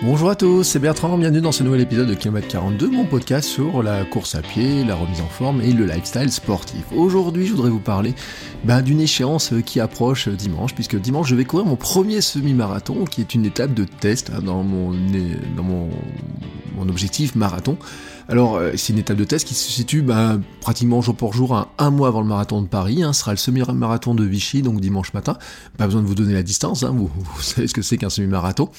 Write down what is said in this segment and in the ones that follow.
Bonjour à tous, c'est Bertrand, bienvenue dans ce nouvel épisode de Kilomètre 42, mon podcast sur la course à pied, la remise en forme et le lifestyle sportif. Aujourd'hui, je voudrais vous parler ben, d'une échéance qui approche dimanche, puisque dimanche, je vais courir mon premier semi-marathon, qui est une étape de test hein, dans, mon, dans mon, objectif marathon. Alors, euh, c'est une étape de test qui se situe ben, pratiquement jour pour jour, un, un mois avant le marathon de Paris. Hein, sera le semi-marathon de Vichy, donc dimanche matin. Pas besoin de vous donner la distance, hein, vous, vous savez ce que c'est qu'un semi-marathon.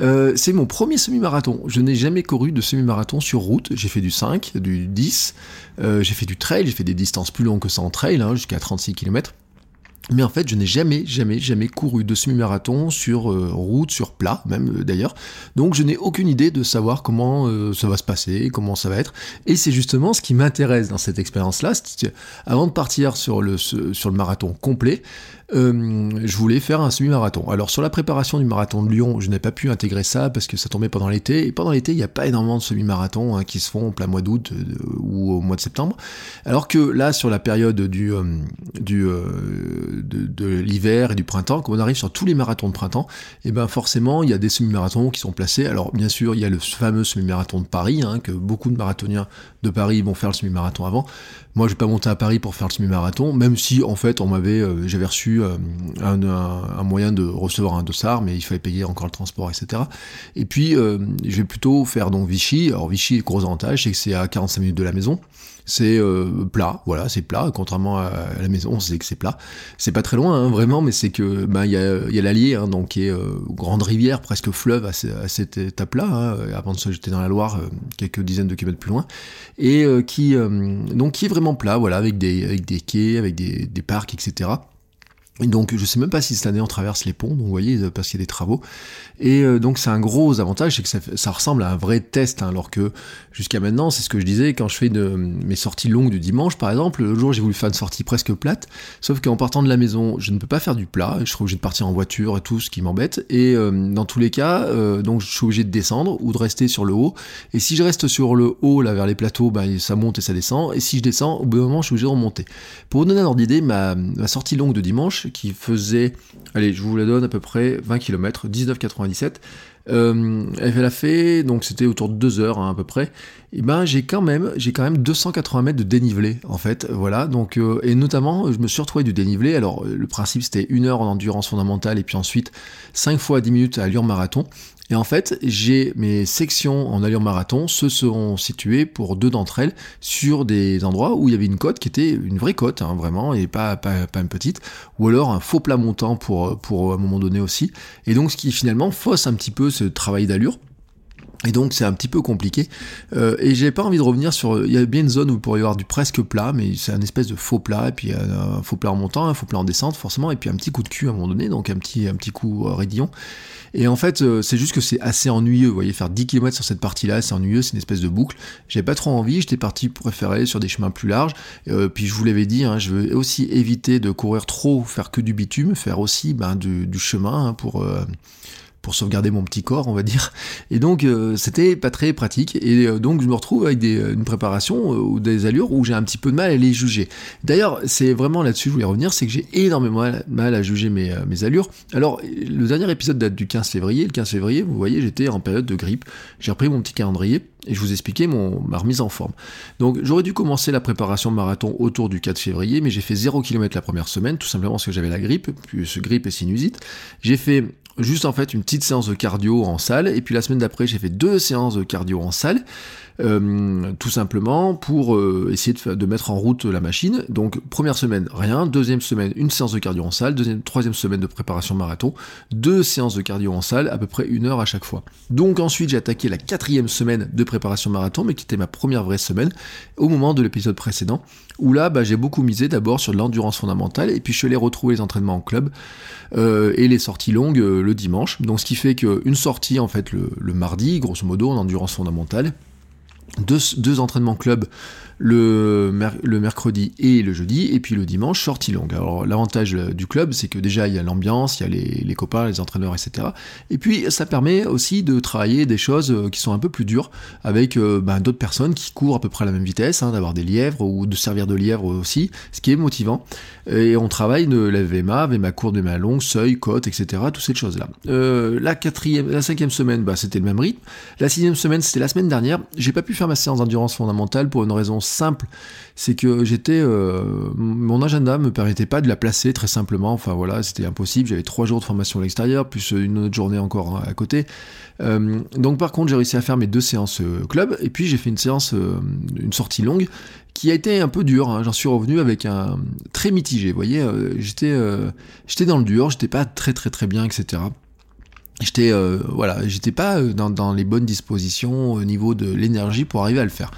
Euh, c'est mon premier semi-marathon. Je n'ai jamais couru de semi-marathon sur route. J'ai fait du 5, du 10, euh, j'ai fait du trail, j'ai fait des distances plus longues que ça en trail, hein, jusqu'à 36 km. Mais en fait, je n'ai jamais, jamais, jamais couru de semi-marathon sur euh, route, sur plat, même d'ailleurs. Donc, je n'ai aucune idée de savoir comment ça va se passer, comment ça va être. Et c'est justement ce qui m'intéresse dans cette expérience-là. Avant de partir sur le marathon complet, je voulais faire un semi-marathon. Alors, sur la préparation du marathon de Lyon, je n'ai pas pu intégrer ça parce que ça tombait pendant l'été. Et pendant l'été, il n'y a pas énormément de semi-marathons hein, qui se font au plein mois d'août ou au mois de septembre. Alors que là, sur la période du de, l'hiver et du printemps, quand on arrive sur tous les marathons de printemps, et eh ben forcément il y a des semi-marathons qui sont placés. Alors bien sûr il y a le fameux semi-marathon de Paris, hein, que beaucoup de marathoniens de Paris vont faire le semi-marathon avant. Moi je vais pas monter à Paris pour faire le semi-marathon, même si en fait on m'avait, euh, j'avais reçu euh, un, moyen de recevoir un dossard, mais il fallait payer encore le transport, etc. Et puis euh, je vais plutôt faire donc Vichy. Alors Vichy, gros avantage, c'est que c'est à 45 minutes de la maison c'est euh, plat, voilà, c'est plat, contrairement à, la maison, on sait que c'est plat. C'est pas très loin, hein, vraiment, mais c'est que bah, il y a, y a l'Allier, hein, donc qui est euh, grande rivière, presque fleuve à, cette étape-là, hein, avant de se jeter dans la Loire, euh, quelques dizaines de kilomètres plus loin, et qui donc qui est vraiment plat, voilà, avec des, quais, avec des parcs, etc. Donc je sais même pas si cette année on traverse les ponts, donc vous voyez, parce qu'il y a des travaux. Et euh, donc c'est un gros avantage, c'est que ça, ressemble à un vrai test, hein, alors que jusqu'à maintenant, c'est ce que je disais, quand je fais mes sorties longues du dimanche par exemple, le jour j'ai voulu faire une sortie presque plate, sauf qu'en partant de la maison, je ne peux pas faire du plat, je serai obligé de partir en voiture et tout, ce qui m'embête. Et euh, dans tous les cas, euh, donc je suis obligé de descendre ou de rester sur le haut. Et si je reste sur le haut, là vers les plateaux, ben, ça monte et ça descend. Et si je descends, au bout d'un moment, je suis obligé de remonter. Pour vous donner un ordre d'idée, ma sortie longue de dimanche, qui faisait, allez, je vous la donne à peu près 20 km, 19,97. Euh, elle a fait, donc c'était autour de 2 heures hein, à peu près. Et ben j'ai quand même, j'ai quand même 280 mètres de dénivelé en fait, voilà. Donc euh, et notamment, je me suis retrouvé du dénivelé. Alors le principe c'était une heure en endurance fondamentale et puis ensuite 5 fois 10 minutes à allure marathon. Et en fait, j'ai mes sections en allure marathon se seront situées pour deux d'entre elles sur des endroits où il y avait une côte qui était une vraie côte, hein, vraiment, et pas, pas, pas, une petite, ou alors un faux plat montant pour, pour un moment donné aussi. Et donc, ce qui finalement fausse un petit peu ce travail d'allure. Et donc c'est un petit peu compliqué. Euh, et j'ai pas envie de revenir sur. Il y a bien une zone où il pourrait y avoir du presque plat, mais c'est un espèce de faux plat, et puis un faux plat en montant, un faux plat en descente, forcément, et puis un petit coup de cul à un moment donné, donc un petit, un petit coup euh, raidillon. Et en fait, euh, c'est juste que c'est assez ennuyeux. Vous voyez, faire 10 km sur cette partie-là, c'est ennuyeux, c'est une espèce de boucle. J'avais pas trop envie, j'étais parti préférer sur des chemins plus larges. Euh, puis je vous l'avais dit, hein, je veux aussi éviter de courir trop, faire que du bitume, faire aussi ben, du, chemin hein, pour. Euh, pour sauvegarder mon petit corps, on va dire. Et donc, euh, c'était pas très pratique. Et euh, donc, je me retrouve avec des, une préparation euh, ou des allures où j'ai un petit peu de mal à les juger. D'ailleurs, c'est vraiment là-dessus, je voulais revenir, c'est que j'ai énormément mal à juger mes, mes allures. Alors, le dernier épisode date du 15 février. Le 15 février, vous voyez, j'étais en période de grippe. J'ai repris mon petit calendrier et je vous expliquais mon, ma remise en forme. Donc j'aurais dû commencer la préparation marathon autour du 4 février, mais j'ai fait 0 km la première semaine, tout simplement parce que j'avais la grippe, puis ce grippe et sinusite. J'ai fait juste en fait une petite séance de cardio en salle, et puis la semaine d'après j'ai fait deux séances de cardio en salle. Tout simplement pour essayer de, mettre en route la machine. Donc première semaine, rien. Deuxième semaine, une séance de cardio en salle. Deuxième, troisième semaine de préparation marathon. Deux séances de cardio en salle, à peu près une heure à chaque fois. Donc ensuite, j'ai attaqué la quatrième semaine de préparation marathon, mais qui était ma première vraie semaine, au moment de l'épisode précédent, où là, bah, j'ai beaucoup misé d'abord sur l'endurance fondamentale, et puis je suis allé retrouver les entraînements en club, euh, et les sorties longues euh, le dimanche. Donc ce qui fait qu'une sortie, en fait, le mardi, grosso modo, en endurance fondamentale, deux, deux entraînements club le, le, mercredi et le jeudi, et puis le dimanche, sortie longue. Alors l'avantage du club, c'est que déjà il y a l'ambiance, il y a les, les, copains, les entraîneurs, etc. Et puis ça permet aussi de travailler des choses euh, qui sont un peu plus dures avec euh, ben, d'autres personnes qui courent à peu près à la même vitesse, hein, d'avoir des lièvres ou de servir de lièvre aussi, ce qui est motivant. Et on travaille de la VMA, VMA courte, VMA longue, seuil, côte, etc. Toutes ces choses-là. Euh, la quatrième, la cinquième semaine, bah, c'était le même rythme. La sixième semaine, c'était la semaine dernière. J'ai pas pu faire ma séance d'endurance fondamentale pour une raison simple, c'est que j'étais, euh, mon agenda me permettait pas de la placer très simplement. Enfin voilà, c'était impossible. J'avais trois jours de formation à l'extérieur, plus une autre journée encore à côté. Euh, donc par contre, j'ai réussi à faire mes deux séances euh, club, et puis j'ai fait une séance, une sortie longue, qui a été un peu dure. Hein. J'en suis revenu avec un très mitigé. Vous voyez, j'étais, j'étais dans le dur, j'étais pas très très très bien, etc j'étais euh, voilà j'étais pas euh, dans, les bonnes dispositions au niveau de l'énergie pour arriver à le faire.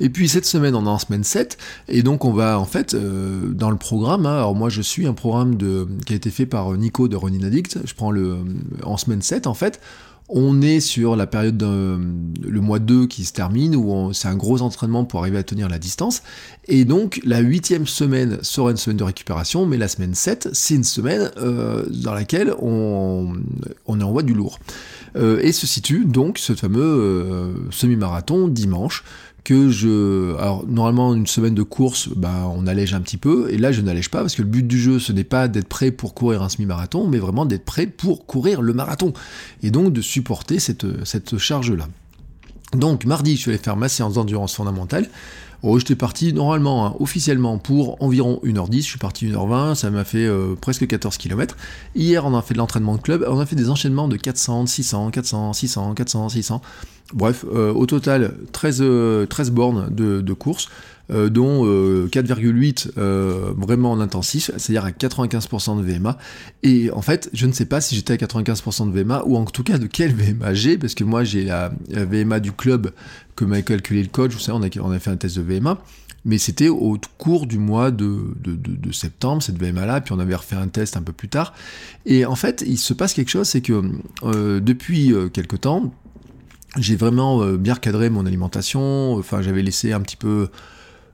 Et puis cette semaine on est en semaine 7 et donc on va en fait euh, dans le programme hein, alors moi je suis un programme de qui a été fait par Nico de Ronin Addict. Je prends le en semaine 7 en fait on est sur la période de, le mois 2 qui se termine, où c'est un gros entraînement pour arriver à tenir la distance. Et donc la huitième semaine sera une semaine de récupération, mais la semaine 7, c'est une semaine euh, dans laquelle on, on envoie du lourd. Euh, et se situe donc ce fameux euh, semi-marathon dimanche, que je... Alors normalement une semaine de course, bah, on allège un petit peu, et là je n'allège pas, parce que le but du jeu ce n'est pas d'être prêt pour courir un semi-marathon, mais vraiment d'être prêt pour courir le marathon, et donc de supporter cette, charge-là. Donc mardi je suis allé faire ma séance d'endurance fondamentale, Oh, j'étais parti normalement, hein, officiellement, pour environ 1h10. Je suis parti 1h20, ça m'a fait euh, presque 14 km. Hier, on a fait de l'entraînement de club, on a fait des enchaînements de 400, 600, 400, 600, 400, 600. Bref, euh, au total, 13, 13 euh, bornes de, course. Euh, dont 4,8 euh, euh, vraiment en intensif, c'est-à-dire à 95% de VMA. Et en fait, je ne sais pas si j'étais à 95% de VMA, ou en tout cas de quel VMA j'ai, parce que moi j'ai la, VMA du club que m'a calculé le coach, vous savez, on a, fait un test de VMA mais c'était au cours du mois de, de, septembre, cette VMA-là, puis on avait refait un test un peu plus tard. Et en fait, il se passe quelque chose, c'est que depuis quelque temps, j'ai vraiment bien recadré mon alimentation, enfin j'avais laissé un petit peu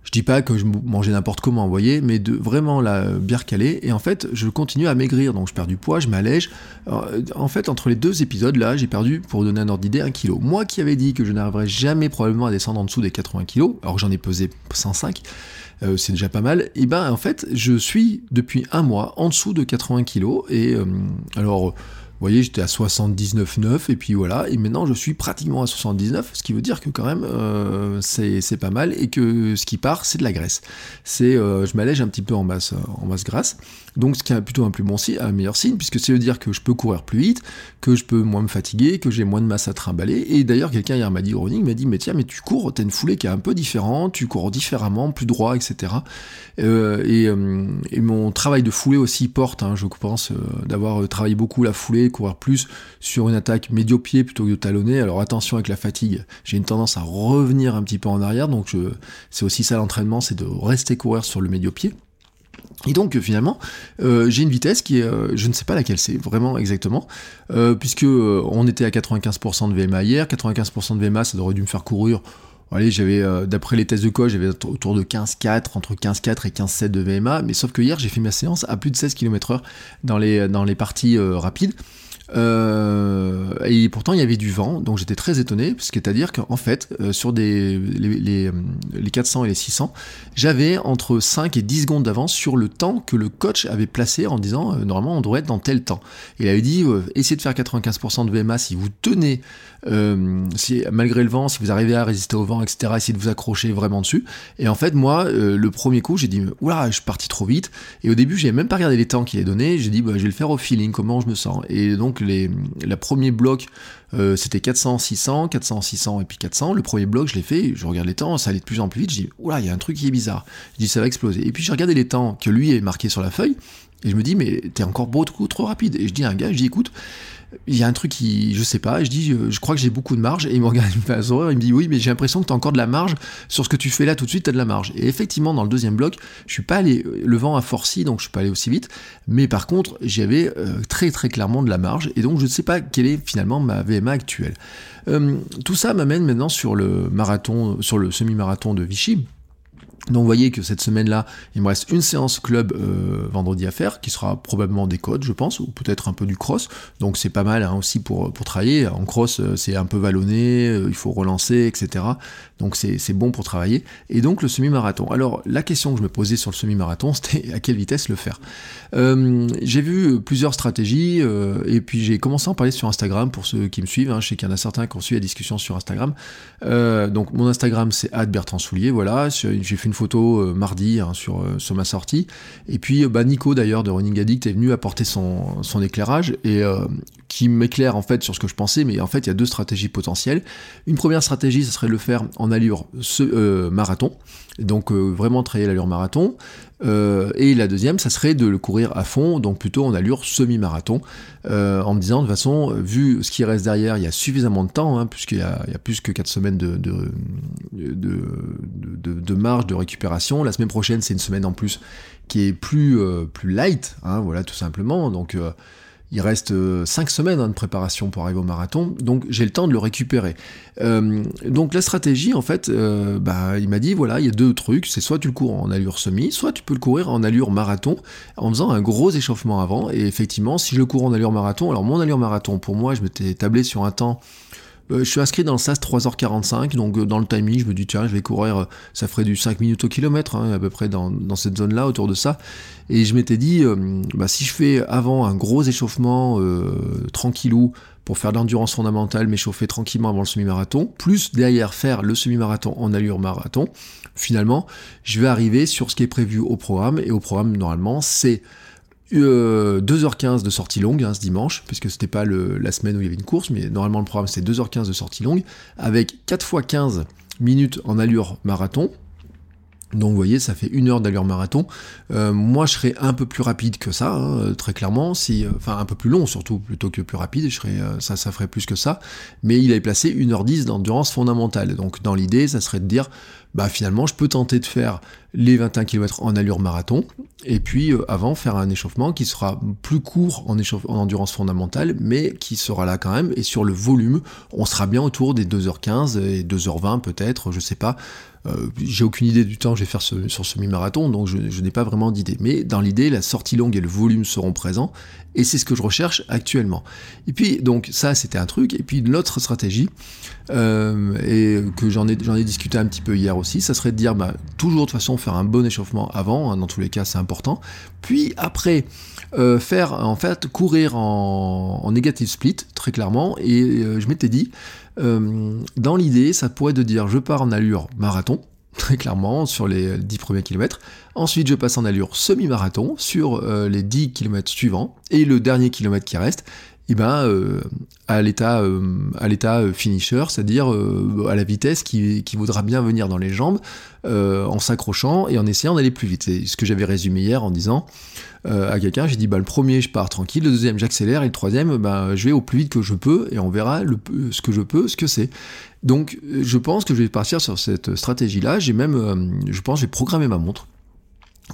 je dis pas que je mangeais n'importe comment, vous voyez, mais vraiment la bière calée. Et en fait, je continue à maigrir, donc je perds du poids, je m'allège. En fait, entre les deux épisodes, là, j'ai perdu, pour donner un ordre d'idée, un kilo. Moi qui avais dit que je n'arriverais jamais probablement à descendre en dessous des 80 kilos, alors que j'en ai pesé 105, euh, c'est déjà pas mal. Et ben, en fait, je suis depuis un mois en dessous de 80 kilos. Et euh, alors vous voyez, j'étais à 79,9 et puis voilà, et maintenant je suis pratiquement à 79, ce qui veut dire que quand même euh, c'est pas mal et que ce qui part c'est de la graisse. C'est, je m'allège un petit peu en masse, en masse grasse. Donc ce qui est plutôt un plus bon signe, un meilleur signe, puisque ça veut dire que je peux courir plus vite, que je peux moins me fatiguer, que j'ai moins de masse à trimballer. Et d'ailleurs, quelqu'un hier m'a dit, running m'a dit, mais tiens, mais tu cours, t'as une foulée qui est un peu différente, tu cours différemment, plus droit, etc. Euh, euh, et, mon travail de foulée aussi porte, hein, je pense, euh, d'avoir travaillé beaucoup la foulée, courir plus sur une attaque médio-pied plutôt que de talonner. Alors attention avec la fatigue, j'ai une tendance à revenir un petit peu en arrière, donc c'est aussi ça l'entraînement, c'est de rester courir sur le médio-pied. Et donc finalement, j'ai une vitesse qui je ne sais pas laquelle c'est vraiment exactement, puisque on était à 95% de VMA hier, 95% de VMA, ça aurait dû me faire courir. Allez, j'avais, d'après les tests de coach, j'avais autour de 15,4, entre 15,4 et 15,7 de VMA, mais sauf que hier, j'ai fait ma séance à plus de 16 km/h dans les, dans les parties rapides. Euh, et pourtant, il y avait du vent, donc j'étais très étonné, c'est-à-dire qu'en fait, euh, sur des, les, les, 400 et les 600, j'avais entre 5 et 10 secondes d'avance sur le temps que le coach avait placé en disant euh, normalement on devrait être dans tel temps. Il avait dit essayez de faire 95% de VMA si vous tenez, si, malgré le vent, si vous arrivez à résister au vent, etc., essayez de vous accrocher vraiment dessus. Et en fait, moi, le premier coup, j'ai dit oula, je suis parti trop vite. Et au début, j'ai même pas regardé les temps qu'il est donné, j'ai dit bah, je vais le faire au feeling, comment je me sens. Et donc, les, la premier bloc c'était 400, 600, 400, 600 et puis 400. Le premier bloc, je l'ai fait, je regarde les temps, ça allait de plus en plus vite. Je dis, oula, il y a un truc qui est bizarre. Je dis, ça va exploser. Et puis j'ai regardé les temps que lui est marqué sur la feuille. Et je me dis, mais t'es encore beaucoup trop rapide. Et je dis à un gars, je dis, écoute, il y a un truc qui, je sais pas, je dis, je, crois que j'ai beaucoup de marge, et il me regarde, il me fait un il me dit, oui, mais j'ai l'impression que tu as encore de la marge, sur ce que tu fais là tout de suite, tu as de la marge. Et effectivement, dans le deuxième bloc, je suis pas allé, le vent a forci, donc je suis pas allé aussi vite, mais par contre, j'avais euh, très très clairement de la marge, et donc je ne sais pas quelle est finalement ma actuelle. Euh, tout ça m'amène maintenant sur le marathon, sur le semi-marathon de Vichy, donc vous voyez que cette semaine-là, il me reste une séance club euh, vendredi à faire, qui sera probablement des codes, je pense, ou peut-être un peu du cross. Donc c'est pas mal hein, aussi pour, pour travailler. En cross, euh, c'est un peu vallonné, euh, il faut relancer, etc. Donc c'est bon pour travailler. Et donc le semi-marathon. Alors la question que je me posais sur le semi-marathon, c'était à quelle vitesse le faire? j'ai vu plusieurs stratégies, et puis j'ai commencé à en parler sur Instagram pour ceux qui me suivent. Hein. Je sais qu'il y en a certains qui ont suivi la discussion sur Instagram. donc mon Instagram, c'est Bertrand Soulier, voilà. J'ai fait une euh, mardi hein, sur, euh, sur ma sortie. Et puis euh, bah, Nico d'ailleurs de Running Addict est venu apporter son, éclairage et qui m'éclaire en fait sur ce que je pensais, mais en fait il y a deux stratégies potentielles. Une première stratégie, ce serait de le faire en allure marathon, donc vraiment travailler l'allure marathon. Et la deuxième, ça serait de le courir à fond, donc plutôt en allure semi-marathon, en me disant de toute façon, vu ce qui reste derrière, il y a suffisamment de temps, hein, puisqu'il y, a plus que 4 semaines de, de, marge de récupération. La semaine prochaine, c'est une semaine en plus qui est plus, euh, light, hein, voilà, tout simplement. Donc, euh, il reste 5 euh, semaines hein, de préparation pour arriver au marathon, donc j'ai le temps de le récupérer. donc la stratégie, en fait, bah, il m'a dit, voilà, il y a deux trucs, c'est soit tu le cours en allure semi, soit tu peux le courir en allure marathon, en faisant un gros échauffement avant, et effectivement, si je le cours en allure marathon, alors mon allure marathon, pour moi, je m'étais tablé sur un temps euh, je suis inscrit dans le SAS 3h45, donc euh, dans le timing, je me dis tiens, je vais courir, euh, ça ferait du 5 minutes au kilomètre, hein, à peu près dans, cette zone-là, autour de ça. Et je m'étais dit, bah, si je fais avant un gros échauffement tranquillou pour faire l'endurance fondamentale, m'échauffer tranquillement avant le semi-marathon, plus derrière faire le semi-marathon en allure marathon, finalement, je vais arriver sur ce qui est prévu au programme. Et au programme, normalement, c'est 2h15 euh, de sortie longue hein, ce dimanche, puisque c'était pas la semaine où il y avait une course, mais normalement le programme c'est 2h15 de sortie longue, avec 4 x 15 minutes en allure marathon. Donc vous voyez, ça fait une heure d'allure marathon. Euh, moi, je serais un peu plus rapide que ça, hein, très clairement. Si, euh, enfin, un peu plus long surtout, plutôt que plus rapide. Je serais, ça, ça ferait plus que ça. Mais il avait placé 1h10 d'endurance fondamentale. Donc dans l'idée, ça serait de dire, bah finalement je peux tenter de faire les 21 km en allure marathon, et puis euh, avant faire un échauffement qui sera plus court en, en, endurance fondamentale, mais qui sera là quand même, et sur le volume, on sera bien autour des 2h15 et 2h20 peut-être, je sais pas. Euh, j'ai aucune idée du temps que je vais faire sur ce semi-marathon, donc je, n'ai pas vraiment d'idée. Mais dans l'idée, la sortie longue et le volume seront présents, et c'est ce que je recherche actuellement. Et puis, donc, ça, c'était un truc. Et puis, l'autre stratégie, euh, et que j'en ai, discuté un petit peu hier aussi, ça serait de dire, bah, toujours de toute façon, faire un bon échauffement avant, hein, dans tous les cas, c'est important. Puis, après, euh, faire, en fait, courir en, en négative split, très clairement. Et je m'étais dit, dans l'idée, ça pourrait de dire, je pars en allure marathon, très clairement, sur les 10 premiers kilomètres. Ensuite, je passe en allure semi-marathon sur euh, les 10 km suivants. Et le dernier kilomètre qui reste, eh ben, euh, à l'état euh, l'état finisher, c'est-à-dire à la vitesse qui, voudra bien venir dans les jambes, en s'accrochant et en essayant d'aller plus vite. C'est ce que j'avais résumé hier en disant à quelqu'un, j'ai dit bah, le premier je pars tranquille, le deuxième j'accélère et le troisième bah, je vais au plus vite que je peux et on verra ce que je peux, ce que c'est. Donc je pense que je vais partir sur cette stratégie-là. J'ai même, je pense, j'ai programmé ma montre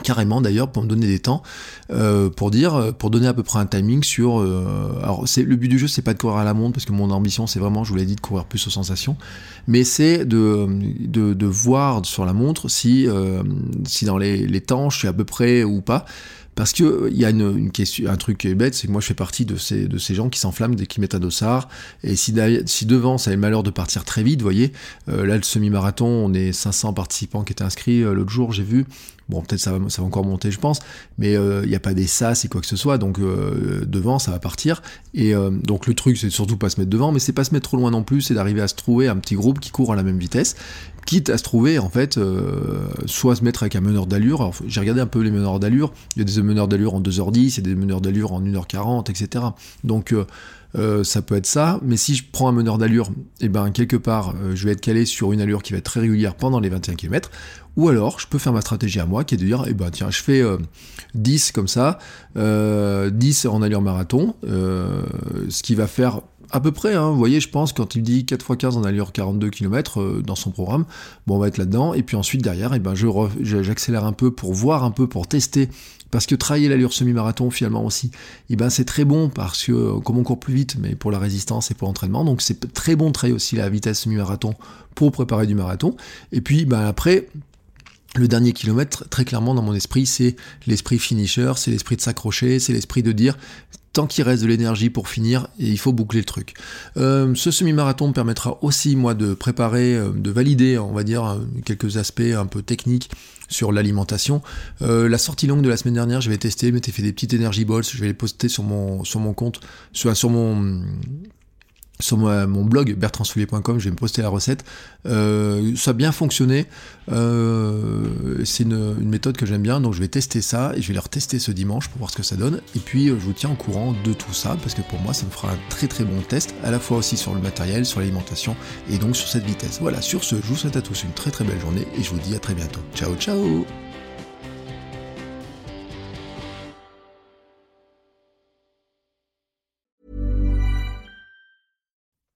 carrément d'ailleurs pour me donner des temps euh, pour dire euh, pour donner à peu près un timing sur euh, alors le but du jeu c'est pas de courir à la montre parce que mon ambition c'est vraiment je vous l'ai dit de courir plus aux sensations mais c'est de, voir sur la montre si si dans les, les temps je suis à peu près ou pas parce que il y a une, question, un truc qui est bête, c'est que moi je fais partie de ces, de ces gens qui s'enflamment dès qu'ils mettent un dossard. Et si, si devant ça a le malheur de partir très vite, vous voyez, là le semi-marathon, on est 500 participants qui étaient inscrits l'autre jour, j'ai vu. Bon, peut-être ça va, encore monter, je pense, mais il euh, n'y a pas des sas et quoi que ce soit, donc euh, devant, ça va partir. Et euh, donc le truc, c'est surtout pas se mettre devant, mais c'est pas se mettre trop loin non plus, c'est d'arriver à se trouver un petit groupe qui court à la même vitesse, quitte à se trouver, en fait, soit se mettre avec un meneur d'allure. J'ai regardé un peu les meneurs d'allure, il y a des meneurs d'allure en 2h10, il des meneurs d'allure en 1h40, etc. Donc euh, ça peut être ça, mais si je prends un meneur d'allure, et eh ben quelque part, je vais être calé sur une allure qui va être très régulière pendant les 21 km, ou alors je peux faire ma stratégie à moi qui est de dire, eh ben tiens, je fais 10 comme ça, 10 en allure marathon, ce qui va faire à peu près, hein, vous voyez, je pense, quand il dit 4x15 en allure 42 km euh, dans son programme, bon, on va être là-dedans, et puis ensuite, derrière, eh ben, j'accélère un peu pour voir un peu, pour tester, parce que travailler l'allure semi-marathon, finalement aussi, eh ben, c'est très bon, parce que, euh, comme on court plus vite, mais pour la résistance et pour l'entraînement, donc c'est très bon de travailler aussi la vitesse semi-marathon pour préparer du marathon, et puis, ben, après, le dernier kilomètre, très clairement dans mon esprit, c'est l'esprit finisher, c'est l'esprit de s'accrocher, c'est l'esprit de dire tant qu'il reste de l'énergie pour finir, et il faut boucler le truc. Euh, ce semi-marathon me permettra aussi, moi, de préparer, euh, de valider, on va dire, euh, quelques aspects un peu techniques sur l'alimentation. la sortie longue de la semaine dernière, je vais tester, m'étais fait des petites energy balls, je vais les poster sur mon, sur mon compte, sur mon sur mon blog bertrandsoulier.com, je vais me poster la recette. Euh, ça a bien fonctionné. Euh, c'est une, méthode que j'aime bien, donc je vais tester ça et je vais le retester ce dimanche pour voir ce que ça donne. Et puis euh, je vous tiens au courant de tout ça parce que pour moi ça me fera un très très bon test, à la fois aussi sur le matériel, sur l'alimentation et donc sur cette vitesse. Voilà, sur ce, je vous souhaite à tous une très très belle journée et je vous dis à très bientôt. Ciao ciao